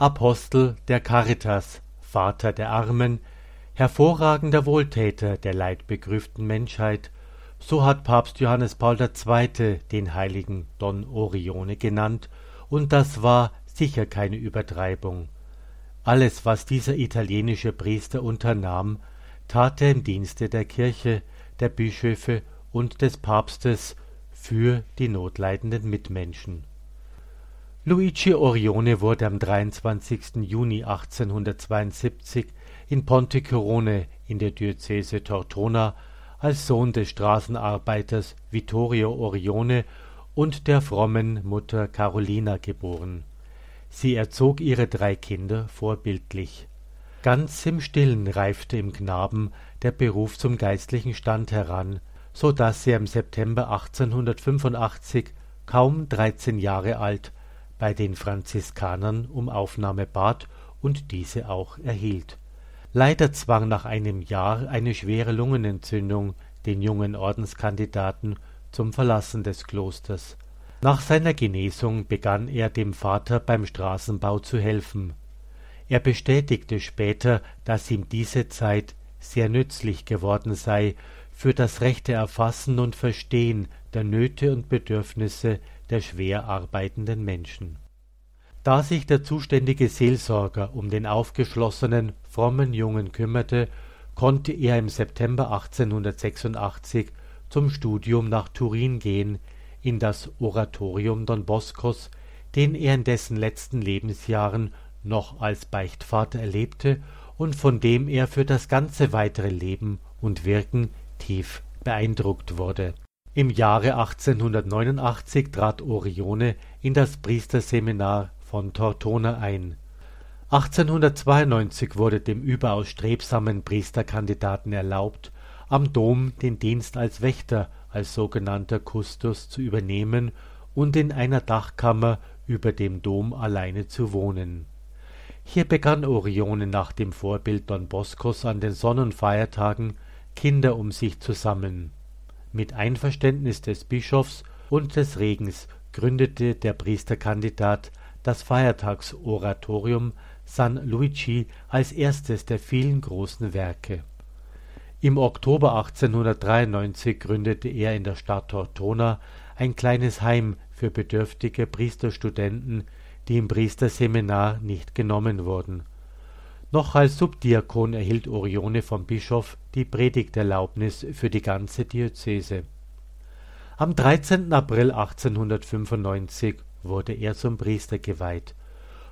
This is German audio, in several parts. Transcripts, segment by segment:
Apostel der Caritas, Vater der Armen, hervorragender Wohltäter der leidbegrüften Menschheit, so hat Papst Johannes Paul II. den heiligen Don Orione genannt, und das war sicher keine Übertreibung. Alles, was dieser italienische Priester unternahm, tat er im Dienste der Kirche, der Bischöfe und des Papstes für die notleidenden Mitmenschen. Luigi Orione wurde am 23. Juni 1872 in Pontecorone in der Diözese Tortona als Sohn des Straßenarbeiters Vittorio Orione und der frommen Mutter Carolina geboren. Sie erzog ihre drei Kinder vorbildlich. Ganz im Stillen reifte im Knaben der Beruf zum geistlichen Stand heran, so dass er im September 1885, kaum dreizehn Jahre alt, bei den Franziskanern um Aufnahme bat und diese auch erhielt. Leider zwang nach einem Jahr eine schwere Lungenentzündung den jungen Ordenskandidaten zum Verlassen des Klosters. Nach seiner Genesung begann er dem Vater beim Straßenbau zu helfen. Er bestätigte später, dass ihm diese Zeit sehr nützlich geworden sei für das rechte Erfassen und Verstehen der Nöte und Bedürfnisse der schwer arbeitenden Menschen. Da sich der zuständige Seelsorger um den aufgeschlossenen, frommen Jungen kümmerte, konnte er im September 1886 zum Studium nach Turin gehen, in das Oratorium Don Boscos, den er in dessen letzten Lebensjahren noch als Beichtvater erlebte und von dem er für das ganze weitere Leben und Wirken tief beeindruckt wurde. Im Jahre 1889 trat Orione in das Priesterseminar von Tortona ein. 1892 wurde dem überaus strebsamen Priesterkandidaten erlaubt, am Dom den Dienst als Wächter, als sogenannter Kustos zu übernehmen und in einer Dachkammer über dem Dom alleine zu wohnen. Hier begann Orione nach dem Vorbild Don Boscos an den Sonnenfeiertagen Kinder um sich zu sammeln. Mit Einverständnis des Bischofs und des Regens gründete der Priesterkandidat das Feiertagsoratorium San Luigi als erstes der vielen großen Werke. Im Oktober 1893 gründete er in der Stadt Tortona ein kleines Heim für bedürftige Priesterstudenten, die im Priesterseminar nicht genommen wurden. Noch als Subdiakon erhielt Orione vom Bischof die Predigterlaubnis für die ganze Diözese. Am 13. April 1895 wurde er zum Priester geweiht.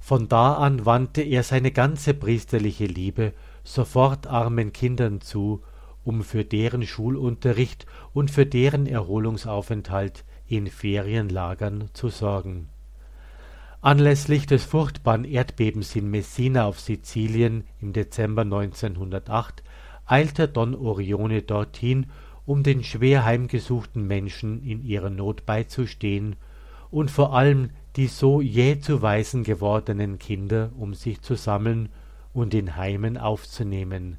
Von da an wandte er seine ganze priesterliche Liebe sofort armen Kindern zu, um für deren Schulunterricht und für deren Erholungsaufenthalt in Ferienlagern zu sorgen. Anlässlich des furchtbaren Erdbebens in Messina auf Sizilien im Dezember 1908 eilte Don Orione dorthin, um den schwer heimgesuchten Menschen in ihrer Not beizustehen und vor allem die so jäh zu Waisen gewordenen Kinder um sich zu sammeln und in Heimen aufzunehmen.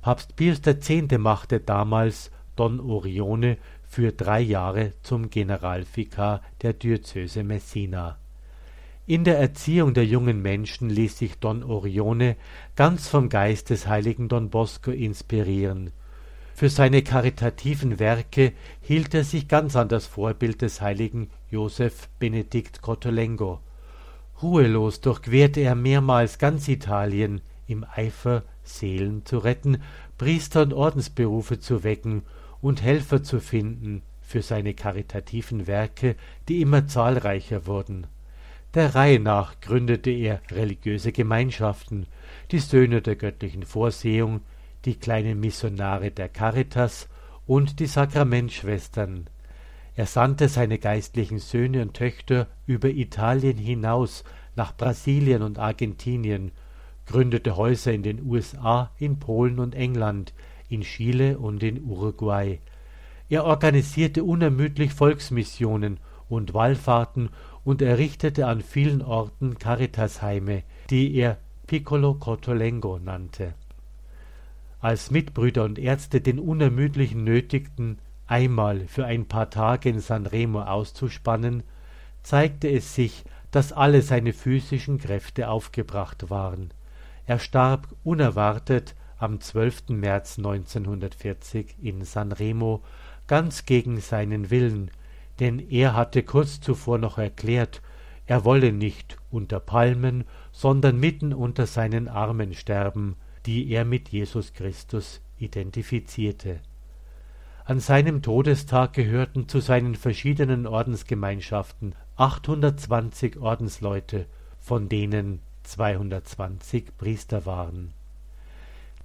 Papst Pius X. machte damals Don Orione für drei Jahre zum Generalvikar der Diözese Messina. In der Erziehung der jungen Menschen ließ sich Don Orione ganz vom Geist des heiligen Don Bosco inspirieren für seine karitativen Werke hielt er sich ganz an das Vorbild des heiligen Joseph Benedikt Cottolengo. Ruhelos durchquerte er mehrmals ganz Italien im Eifer, Seelen zu retten, Priester und Ordensberufe zu wecken und Helfer zu finden für seine karitativen Werke, die immer zahlreicher wurden. Der Reihe nach gründete er religiöse Gemeinschaften, die Söhne der göttlichen Vorsehung, die kleinen Missionare der Caritas und die Sakramentschwestern. Er sandte seine geistlichen Söhne und Töchter über Italien hinaus nach Brasilien und Argentinien, gründete Häuser in den USA, in Polen und England, in Chile und in Uruguay. Er organisierte unermüdlich Volksmissionen und Wallfahrten und errichtete an vielen Orten Caritasheime, die er Piccolo Cotolengo nannte als Mitbrüder und Ärzte den Unermüdlichen nötigten, einmal für ein paar Tage in San Remo auszuspannen, zeigte es sich, dass alle seine physischen Kräfte aufgebracht waren. Er starb unerwartet am 12. März 1940 in San Remo, ganz gegen seinen Willen, denn er hatte kurz zuvor noch erklärt, er wolle nicht unter Palmen, sondern mitten unter seinen Armen sterben, die er mit Jesus Christus identifizierte. An seinem Todestag gehörten zu seinen verschiedenen Ordensgemeinschaften 820 Ordensleute, von denen 220 Priester waren.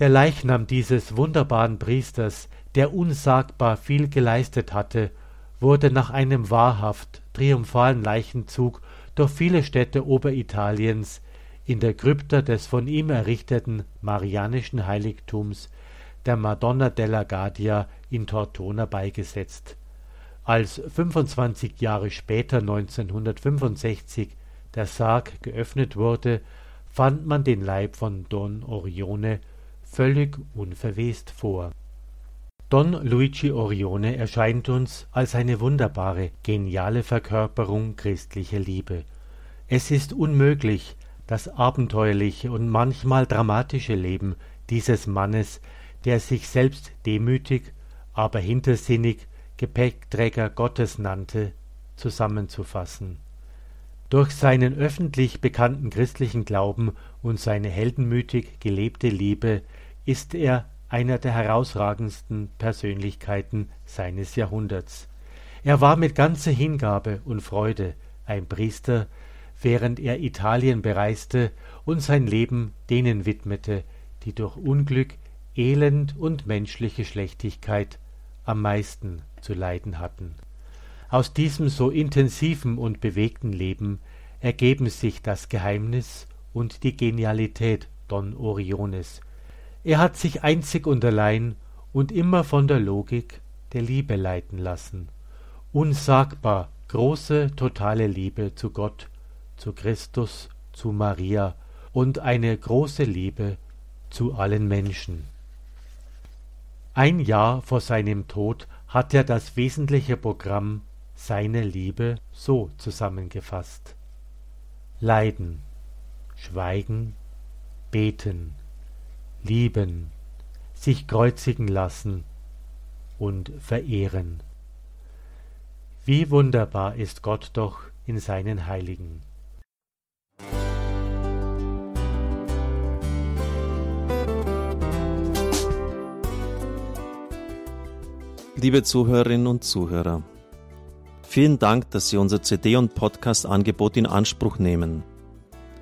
Der Leichnam dieses wunderbaren Priesters, der unsagbar viel geleistet hatte, wurde nach einem wahrhaft triumphalen Leichenzug durch viele Städte Oberitaliens in der Krypta des von ihm errichteten Marianischen Heiligtums der Madonna della Guardia in Tortona beigesetzt. Als 25 Jahre später 1965 der Sarg geöffnet wurde, fand man den Leib von Don Orione völlig unverwest vor. Don Luigi Orione erscheint uns als eine wunderbare, geniale Verkörperung christlicher Liebe. Es ist unmöglich, das abenteuerliche und manchmal dramatische Leben dieses Mannes, der sich selbst demütig, aber hintersinnig Gepäckträger Gottes nannte, zusammenzufassen. Durch seinen öffentlich bekannten christlichen Glauben und seine heldenmütig gelebte Liebe ist er einer der herausragendsten Persönlichkeiten seines Jahrhunderts. Er war mit ganzer Hingabe und Freude ein Priester, während er Italien bereiste und sein Leben denen widmete, die durch Unglück, Elend und menschliche Schlechtigkeit am meisten zu leiden hatten. Aus diesem so intensiven und bewegten Leben ergeben sich das Geheimnis und die Genialität Don Oriones. Er hat sich einzig und allein und immer von der Logik der Liebe leiten lassen. Unsagbar große totale Liebe zu Gott, zu Christus, zu Maria und eine große Liebe zu allen Menschen. Ein Jahr vor seinem Tod hat er das wesentliche Programm seine Liebe so zusammengefasst. Leiden, Schweigen, Beten, Lieben, sich kreuzigen lassen und verehren. Wie wunderbar ist Gott doch in seinen Heiligen. Liebe Zuhörerinnen und Zuhörer, vielen Dank, dass Sie unser CD- und Podcast-Angebot in Anspruch nehmen.